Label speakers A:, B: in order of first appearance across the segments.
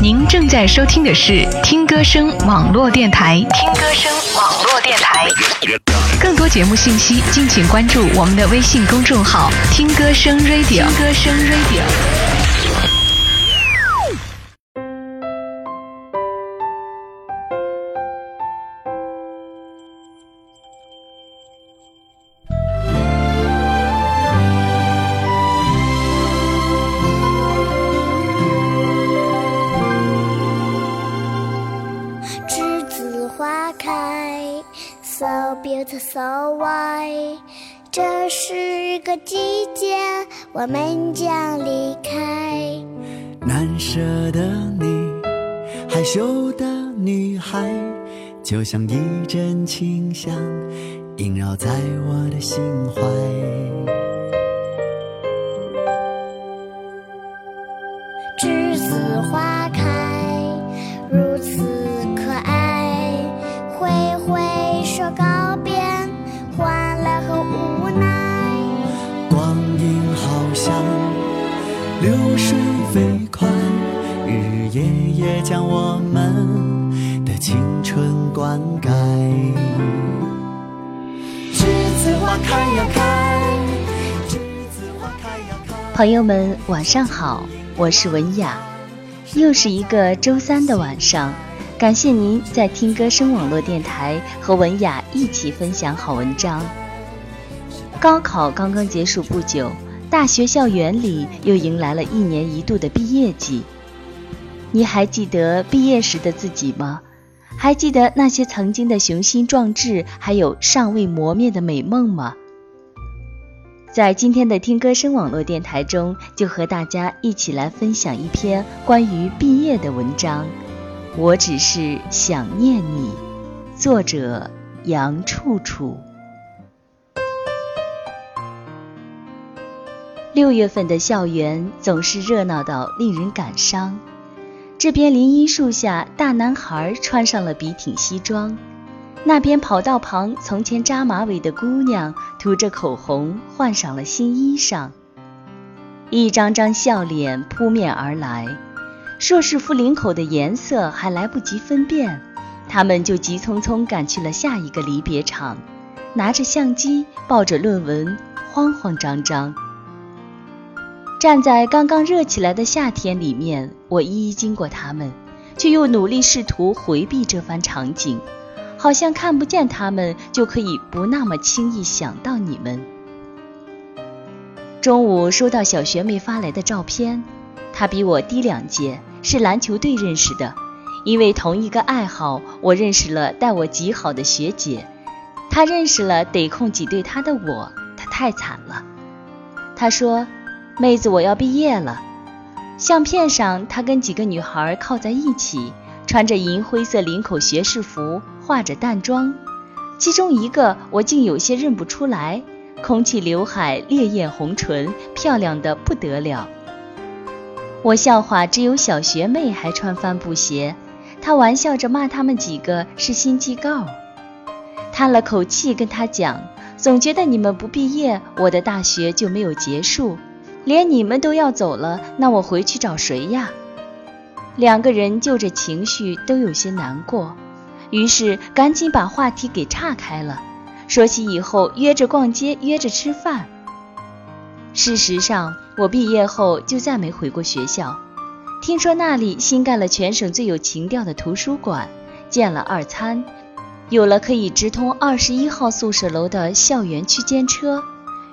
A: 您正在收听的是听歌声网络电台。听歌声网络电台，更多节目信息，敬请关注我们的微信公众号“听歌声 Radio”。听歌声 Radio。
B: It's so why？。这是个季节，我们将离开。
C: 难舍的你，害羞的女孩，就像一阵清香，萦绕在我的心怀。将我们的青春灌溉。栀子花开呀开，栀子花开呀。
D: 朋友们，晚上好，我是文雅，又是一个周三的晚上，感谢您在听歌声网络电台和文雅一起分享好文章。高考刚刚结束不久，大学校园里又迎来了一年一度的毕业季。你还记得毕业时的自己吗？还记得那些曾经的雄心壮志，还有尚未磨灭的美梦吗？在今天的听歌声网络电台中，就和大家一起来分享一篇关于毕业的文章。我只是想念你，作者杨处处。六月份的校园总是热闹到令人感伤。这边林荫树下，大男孩穿上了笔挺西装；那边跑道旁，从前扎马尾的姑娘涂着口红，换上了新衣裳。一张张笑脸扑面而来，硕士服领口的颜色还来不及分辨，他们就急匆匆赶去了下一个离别场，拿着相机，抱着论文，慌慌张张。站在刚刚热起来的夏天里面，我一一经过他们，却又努力试图回避这番场景，好像看不见他们就可以不那么轻易想到你们。中午收到小学妹发来的照片，她比我低两届，是篮球队认识的，因为同一个爱好，我认识了待我极好的学姐，她认识了得空挤兑她的我，她太惨了。她说。妹子，我要毕业了。相片上，她跟几个女孩靠在一起，穿着银灰色领口学士服，化着淡妆。其中一个我竟有些认不出来，空气刘海，烈焰红唇，漂亮的不得了。我笑话只有小学妹还穿帆布鞋，她玩笑着骂他们几个是心机 girl，。叹了口气，跟她讲，总觉得你们不毕业，我的大学就没有结束。连你们都要走了，那我回去找谁呀？两个人就着情绪都有些难过，于是赶紧把话题给岔开了，说起以后约着逛街、约着吃饭。事实上，我毕业后就再没回过学校。听说那里新盖了全省最有情调的图书馆，建了二餐，有了可以直通二十一号宿舍楼的校园区间车。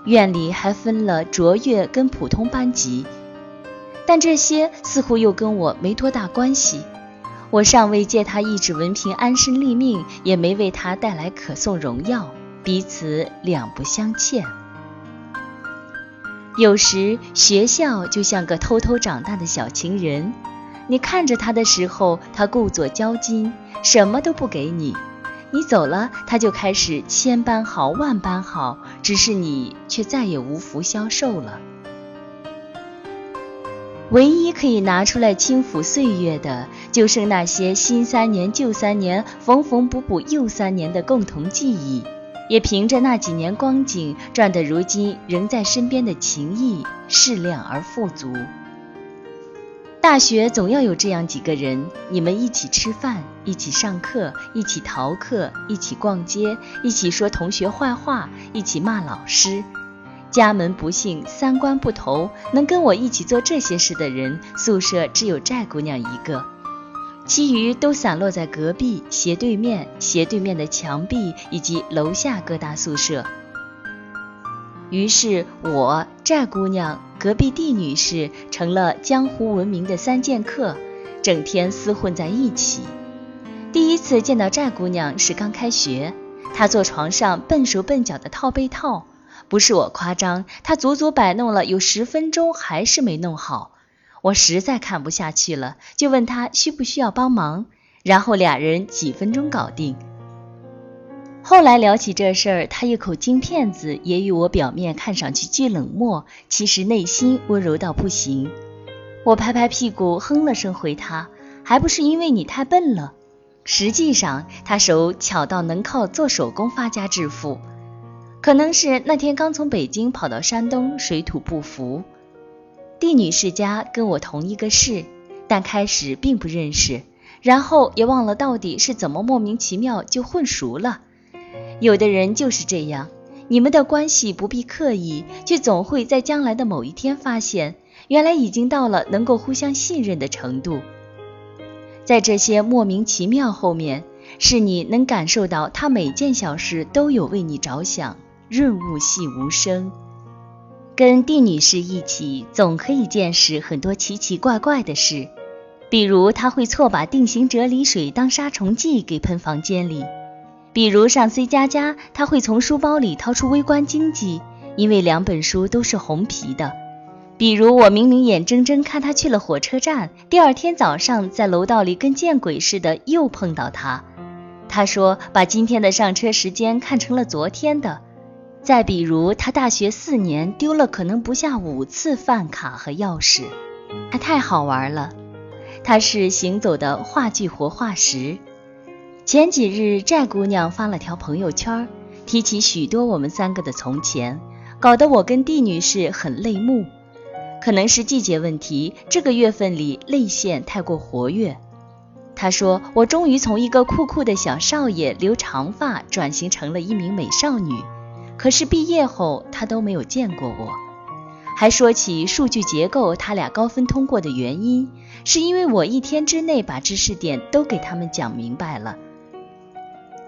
D: 院里还分了卓越跟普通班级，但这些似乎又跟我没多大关系。我尚未借他一纸文凭安身立命，也没为他带来可颂荣耀，彼此两不相欠。有时学校就像个偷偷长大的小情人，你看着他的时候，他故作娇矜，什么都不给你。你走了，他就开始千般好万般好，只是你却再也无福消受了。唯一可以拿出来轻抚岁月的，就剩那些新三年旧三年，缝缝补补又三年的共同记忆，也凭着那几年光景，赚得如今仍在身边的情谊，适量而富足。大学总要有这样几个人，你们一起吃饭，一起上课，一起逃课，一起逛街，一起说同学坏话，一起骂老师。家门不幸，三观不同，能跟我一起做这些事的人，宿舍只有寨姑娘一个，其余都散落在隔壁、斜对面、斜对面的墙壁以及楼下各大宿舍。于是，我寨姑娘。隔壁地女士成了江湖闻名的三剑客，整天厮混在一起。第一次见到寨姑娘是刚开学，她坐床上笨手笨脚的套被套，不是我夸张，她足足摆弄了有十分钟还是没弄好。我实在看不下去了，就问她需不需要帮忙，然后俩人几分钟搞定。后来聊起这事儿，他一口金片子也与我表面看上去巨冷漠，其实内心温柔到不行。我拍拍屁股哼了声回他，还不是因为你太笨了。实际上他手巧到能靠做手工发家致富，可能是那天刚从北京跑到山东，水土不服。帝女士家跟我同一个市，但开始并不认识，然后也忘了到底是怎么莫名其妙就混熟了。有的人就是这样，你们的关系不必刻意，却总会在将来的某一天发现，原来已经到了能够互相信任的程度。在这些莫名其妙后面，是你能感受到他每件小事都有为你着想，润物细无声。跟蒂女士一起，总可以见识很多奇奇怪怪的事，比如他会错把定型啫喱水当杀虫剂给喷房间里。比如上 C 加加，他会从书包里掏出《微观经济》，因为两本书都是红皮的。比如我明明眼睁睁看他去了火车站，第二天早上在楼道里跟见鬼似的又碰到他。他说把今天的上车时间看成了昨天的。再比如他大学四年丢了可能不下五次饭卡和钥匙，他太好玩了。他是行走的话剧活化石。前几日，寨姑娘发了条朋友圈，提起许多我们三个的从前，搞得我跟蒂女士很泪目。可能是季节问题，这个月份里泪腺太过活跃。她说：“我终于从一个酷酷的小少爷留长发，转型成了一名美少女。可是毕业后，她都没有见过我。”还说起数据结构，他俩高分通过的原因，是因为我一天之内把知识点都给他们讲明白了。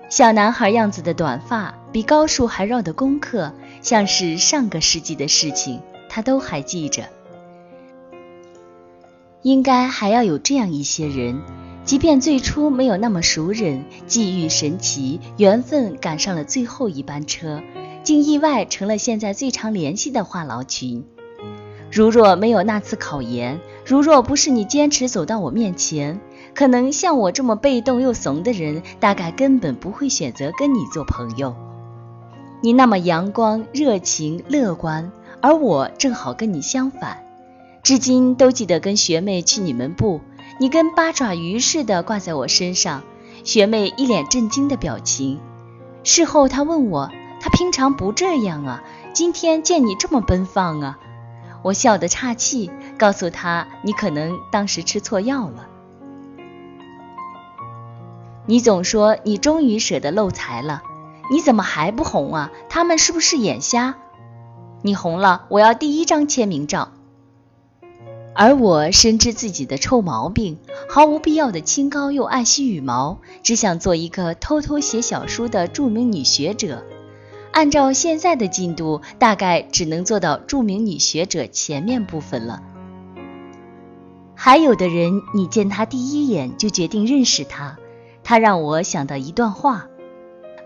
D: 小男孩样子的短发，比高数还绕的功课，像是上个世纪的事情，他都还记着。应该还要有这样一些人，即便最初没有那么熟人，际遇神奇，缘分赶上了最后一班车，竟意外成了现在最常联系的话痨群。如若没有那次考研，如若不是你坚持走到我面前。可能像我这么被动又怂的人，大概根本不会选择跟你做朋友。你那么阳光、热情、乐观，而我正好跟你相反。至今都记得跟学妹去你们部，你跟八爪鱼似的挂在我身上，学妹一脸震惊的表情。事后她问我，她平常不这样啊，今天见你这么奔放啊。我笑得岔气，告诉她，你可能当时吃错药了。你总说你终于舍得漏财了，你怎么还不红啊？他们是不是眼瞎？你红了，我要第一张签名照。而我深知自己的臭毛病，毫无必要的清高又爱惜羽毛，只想做一个偷偷写小说的著名女学者。按照现在的进度，大概只能做到著名女学者前面部分了。还有的人，你见他第一眼就决定认识他。他让我想到一段话：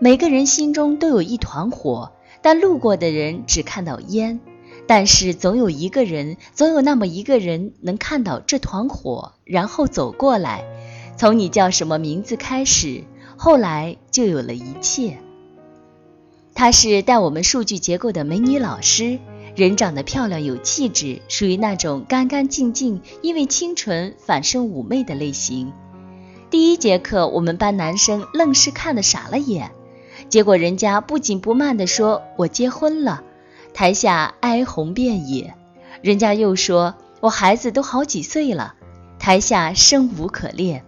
D: 每个人心中都有一团火，但路过的人只看到烟。但是总有一个人，总有那么一个人能看到这团火，然后走过来。从你叫什么名字开始，后来就有了一切。她是带我们数据结构的美女老师，人长得漂亮有气质，属于那种干干净净，因为清纯反生妩媚的类型。第一节课，我们班男生愣是看得傻了眼，结果人家不紧不慢地说：“我结婚了。”台下哀鸿遍野。人家又说：“我孩子都好几岁了。”台下生无可恋。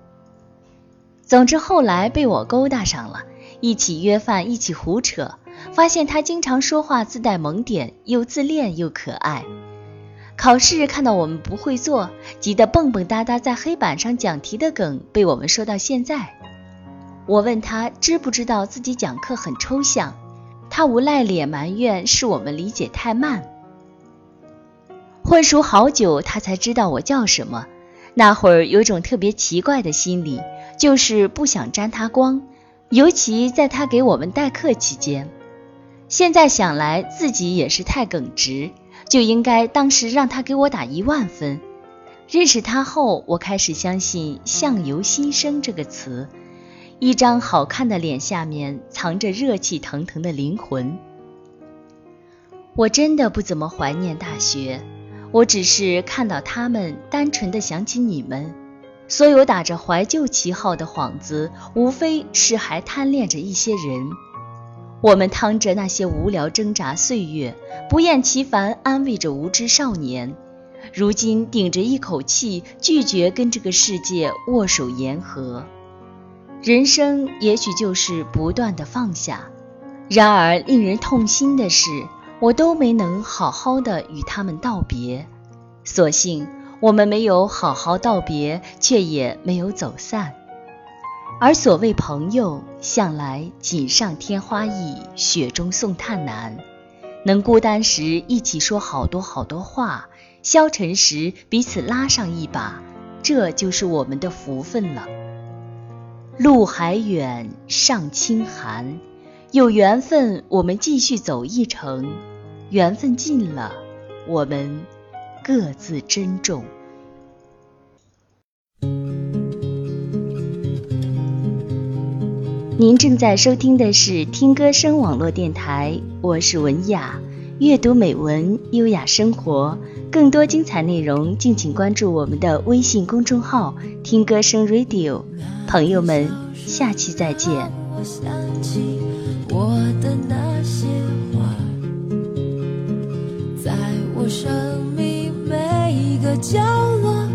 D: 总之后来被我勾搭上了，一起约饭，一起胡扯，发现他经常说话自带萌点，又自恋又可爱。考试看到我们不会做，急得蹦蹦哒哒在黑板上讲题的梗被我们说到现在。我问他知不知道自己讲课很抽象，他无赖脸埋怨是我们理解太慢。混熟好久，他才知道我叫什么。那会儿有种特别奇怪的心理，就是不想沾他光，尤其在他给我们代课期间。现在想来，自己也是太耿直。就应该当时让他给我打一万分。认识他后，我开始相信“相由心生”这个词。一张好看的脸下面藏着热气腾腾的灵魂。我真的不怎么怀念大学，我只是看到他们，单纯的想起你们。所有打着怀旧旗号的幌子，无非是还贪恋着一些人。我们趟着那些无聊挣扎岁月，不厌其烦安慰着无知少年。如今顶着一口气，拒绝跟这个世界握手言和。人生也许就是不断的放下。然而令人痛心的是，我都没能好好的与他们道别。所幸我们没有好好道别，却也没有走散。而所谓朋友，向来锦上添花易，雪中送炭难。能孤单时一起说好多好多话，消沉时彼此拉上一把，这就是我们的福分了。路还远，上清寒，有缘分我们继续走一程，缘分尽了，我们各自珍重。您正在收听的是听歌声网络电台，我是文雅，阅读美文，优雅生活。更多精彩内容，敬请关注我们的微信公众号“听歌声 Radio”。朋友们，下期再见。在我生命每一个角落，